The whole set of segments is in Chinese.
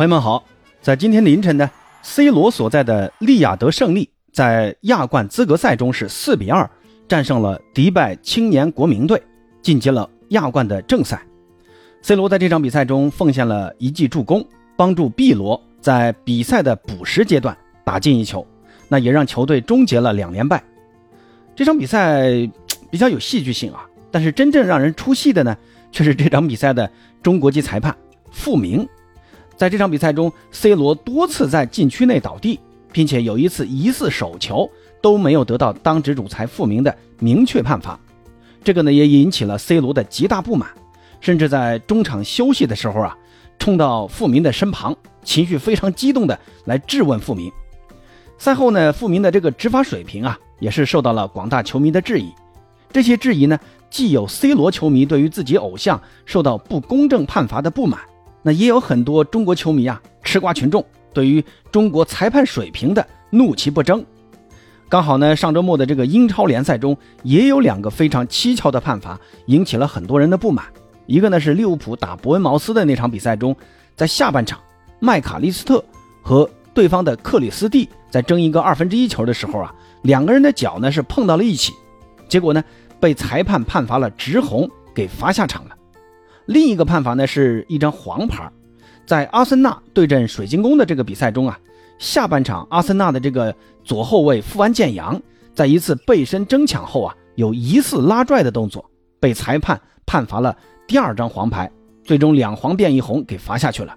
朋友们好，在今天凌晨呢，C 罗所在的利雅得胜利在亚冠资格赛中是四比二战胜了迪拜青年国民队，晋级了亚冠的正赛。C 罗在这场比赛中奉献了一记助攻，帮助 B 罗在比赛的补时阶段打进一球，那也让球队终结了两连败。这场比赛比较有戏剧性啊，但是真正让人出戏的呢，却是这场比赛的中国籍裁判傅明。在这场比赛中，C 罗多次在禁区内倒地，并且有一次疑似手球都没有得到当值主裁傅明的明确判罚，这个呢也引起了 C 罗的极大不满，甚至在中场休息的时候啊，冲到傅明的身旁，情绪非常激动的来质问傅明。赛后呢，傅明的这个执法水平啊，也是受到了广大球迷的质疑。这些质疑呢，既有 C 罗球迷对于自己偶像受到不公正判罚的不满。那也有很多中国球迷啊，吃瓜群众对于中国裁判水平的怒其不争。刚好呢，上周末的这个英超联赛中也有两个非常蹊跷的判罚，引起了很多人的不满。一个呢是利物浦打伯恩茅斯的那场比赛中，在下半场，麦卡利斯特和对方的克里斯蒂在争一个二分之一球的时候啊，两个人的脚呢是碰到了一起，结果呢被裁判判罚了直红，给罚下场了。另一个判罚呢，是一张黄牌，在阿森纳对阵水晶宫的这个比赛中啊，下半场阿森纳的这个左后卫富安健洋在一次背身争抢后啊，有疑似拉拽的动作，被裁判判罚了第二张黄牌，最终两黄变一红给罚下去了。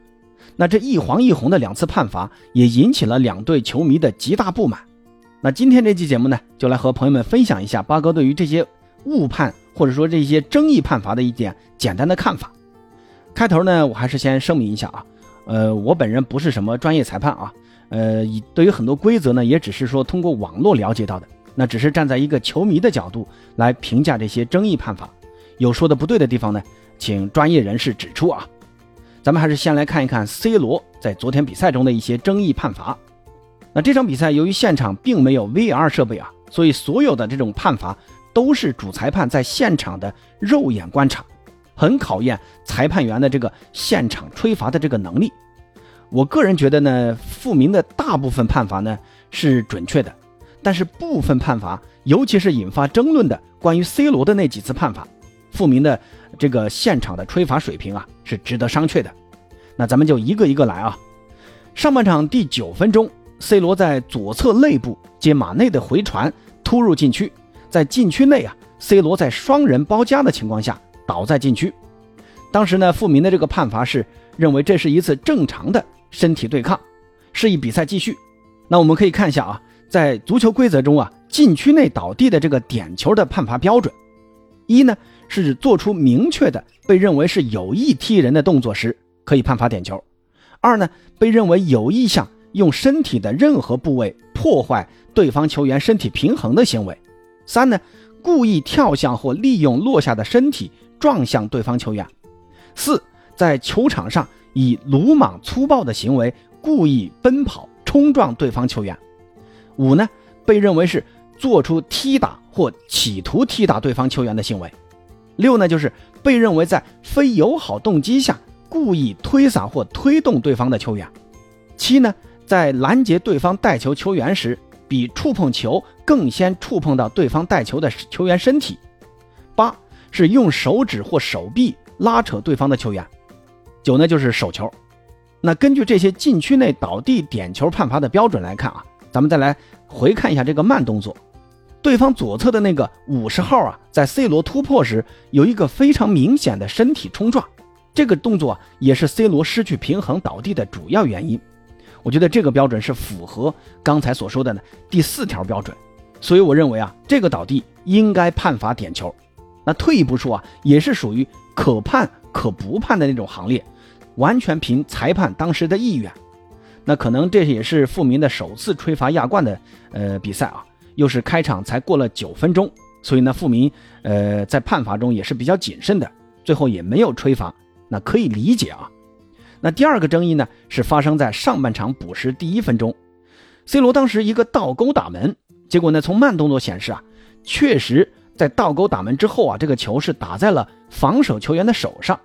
那这一黄一红的两次判罚也引起了两队球迷的极大不满。那今天这期节目呢，就来和朋友们分享一下八哥对于这些误判。或者说这些争议判罚的一点简单的看法。开头呢，我还是先声明一下啊，呃，我本人不是什么专业裁判啊，呃，对于很多规则呢，也只是说通过网络了解到的，那只是站在一个球迷的角度来评价这些争议判罚，有说的不对的地方呢，请专业人士指出啊。咱们还是先来看一看 C 罗在昨天比赛中的一些争议判罚。那这场比赛由于现场并没有 VR 设备啊，所以所有的这种判罚。都是主裁判在现场的肉眼观察，很考验裁判员的这个现场吹罚的这个能力。我个人觉得呢，傅明的大部分判罚呢是准确的，但是部分判罚，尤其是引发争论的关于 C 罗的那几次判罚，傅明的这个现场的吹罚水平啊是值得商榷的。那咱们就一个一个来啊。上半场第九分钟，C 罗在左侧肋部接马内的回传突入禁区。在禁区内啊，C 罗在双人包夹的情况下倒在禁区。当时呢，傅明的这个判罚是认为这是一次正常的身体对抗，示意比赛继续。那我们可以看一下啊，在足球规则中啊，禁区内倒地的这个点球的判罚标准：一呢是做出明确的被认为是有意踢人的动作时可以判罚点球；二呢被认为有意向用身体的任何部位破坏对方球员身体平衡的行为。三呢，故意跳向或利用落下的身体撞向对方球员；四，在球场上以鲁莽粗暴的行为故意奔跑冲撞对方球员；五呢，被认为是做出踢打或企图踢打对方球员的行为；六呢，就是被认为在非友好动机下故意推搡或推动对方的球员；七呢，在拦截对方带球球员时。比触碰球更先触碰到对方带球的球员身体。八是用手指或手臂拉扯对方的球员。九呢就是手球。那根据这些禁区内倒地点球判罚的标准来看啊，咱们再来回看一下这个慢动作。对方左侧的那个五十号啊，在 C 罗突破时有一个非常明显的身体冲撞，这个动作也是 C 罗失去平衡倒地的主要原因。我觉得这个标准是符合刚才所说的呢第四条标准，所以我认为啊，这个倒地应该判罚点球。那退一步说啊，也是属于可判可不判的那种行列，完全凭裁判当时的意愿。那可能这也是富民的首次吹罚亚冠的呃比赛啊，又是开场才过了九分钟，所以呢，富民呃在判罚中也是比较谨慎的，最后也没有吹罚，那可以理解啊。那第二个争议呢，是发生在上半场补时第一分钟，C 罗当时一个倒钩打门，结果呢，从慢动作显示啊，确实在倒钩打门之后啊，这个球是打在了防守球员的手上，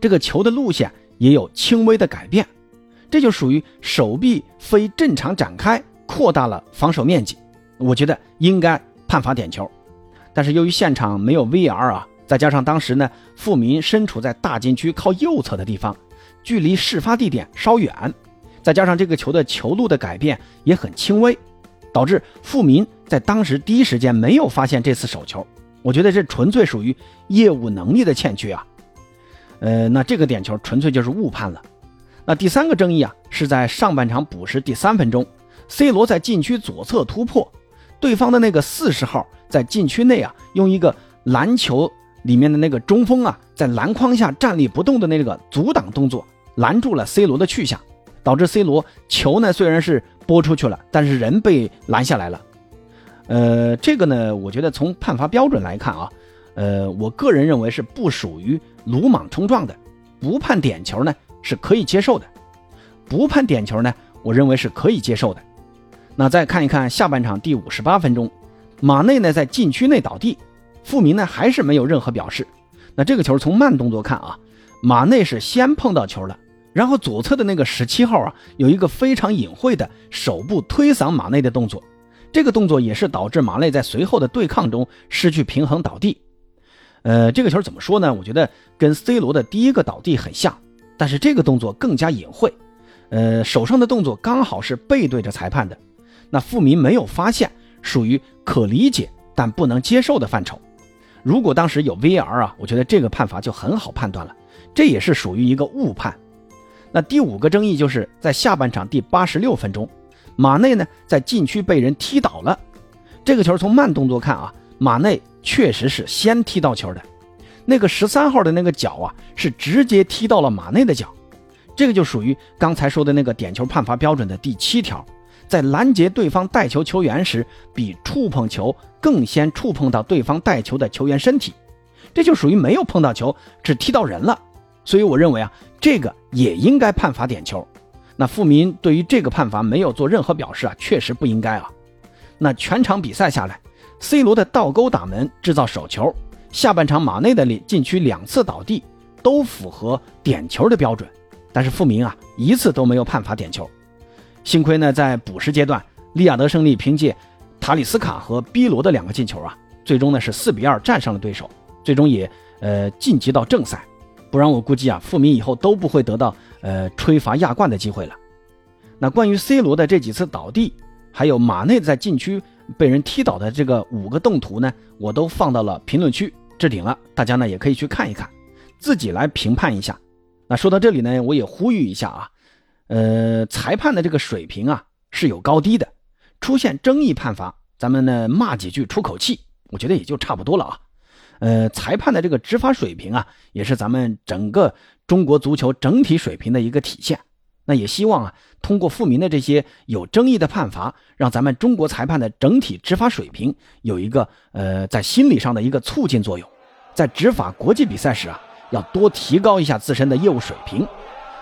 这个球的路线也有轻微的改变，这就属于手臂非正常展开，扩大了防守面积。我觉得应该判罚点球。但是由于现场没有 VR 啊，再加上当时呢，富民身处在大禁区靠右侧的地方，距离事发地点稍远，再加上这个球的球路的改变也很轻微，导致富民在当时第一时间没有发现这次手球。我觉得这纯粹属于业务能力的欠缺啊。呃，那这个点球纯粹就是误判了。那第三个争议啊，是在上半场补时第三分钟，C 罗在禁区左侧突破，对方的那个四十号在禁区内啊，用一个篮球里面的那个中锋啊，在篮筐下站立不动的那个阻挡动作，拦住了 C 罗的去向，导致 C 罗球呢虽然是拨出去了，但是人被拦下来了。呃，这个呢，我觉得从判罚标准来看啊，呃，我个人认为是不属于鲁莽冲撞的，不判点球呢。是可以接受的，不判点球呢？我认为是可以接受的。那再看一看下半场第五十八分钟，马内呢在禁区内倒地，富民呢还是没有任何表示。那这个球从慢动作看啊，马内是先碰到球了，然后左侧的那个十七号啊有一个非常隐晦的手部推搡马内的动作，这个动作也是导致马内在随后的对抗中失去平衡倒地。呃，这个球怎么说呢？我觉得跟 C 罗的第一个倒地很像。但是这个动作更加隐晦，呃，手上的动作刚好是背对着裁判的，那富民没有发现，属于可理解但不能接受的范畴。如果当时有 VR 啊，我觉得这个判罚就很好判断了，这也是属于一个误判。那第五个争议就是在下半场第八十六分钟，马内呢在禁区被人踢倒了，这个球从慢动作看啊，马内确实是先踢到球的。那个十三号的那个脚啊，是直接踢到了马内的脚，这个就属于刚才说的那个点球判罚标准的第七条，在拦截对方带球球员时，比触碰球更先触碰到对方带球的球员身体，这就属于没有碰到球，只踢到人了。所以我认为啊，这个也应该判罚点球。那富民对于这个判罚没有做任何表示啊，确实不应该啊。那全场比赛下来，C 罗的倒钩打门制造手球。下半场马内的禁区两次倒地都符合点球的标准，但是富民啊一次都没有判罚点球。幸亏呢在补时阶段，利雅得胜利凭借塔里斯卡和 B 罗的两个进球啊，最终呢是四比二战胜了对手，最终也呃晋级到正赛。不然我估计啊富民以后都不会得到呃吹罚亚冠的机会了。那关于 C 罗的这几次倒地，还有马内在禁区被人踢倒的这个五个动图呢，我都放到了评论区。置顶了，大家呢也可以去看一看，自己来评判一下。那说到这里呢，我也呼吁一下啊，呃，裁判的这个水平啊是有高低的，出现争议判罚，咱们呢骂几句出口气，我觉得也就差不多了啊。呃，裁判的这个执法水平啊，也是咱们整个中国足球整体水平的一个体现。那也希望啊，通过富民的这些有争议的判罚，让咱们中国裁判的整体执法水平有一个呃在心理上的一个促进作用，在执法国际比赛时啊，要多提高一下自身的业务水平。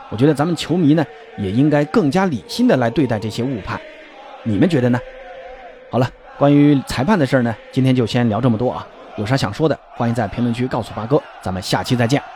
我觉得咱们球迷呢，也应该更加理性的来对待这些误判。你们觉得呢？好了，关于裁判的事儿呢，今天就先聊这么多啊。有啥想说的，欢迎在评论区告诉八哥。咱们下期再见。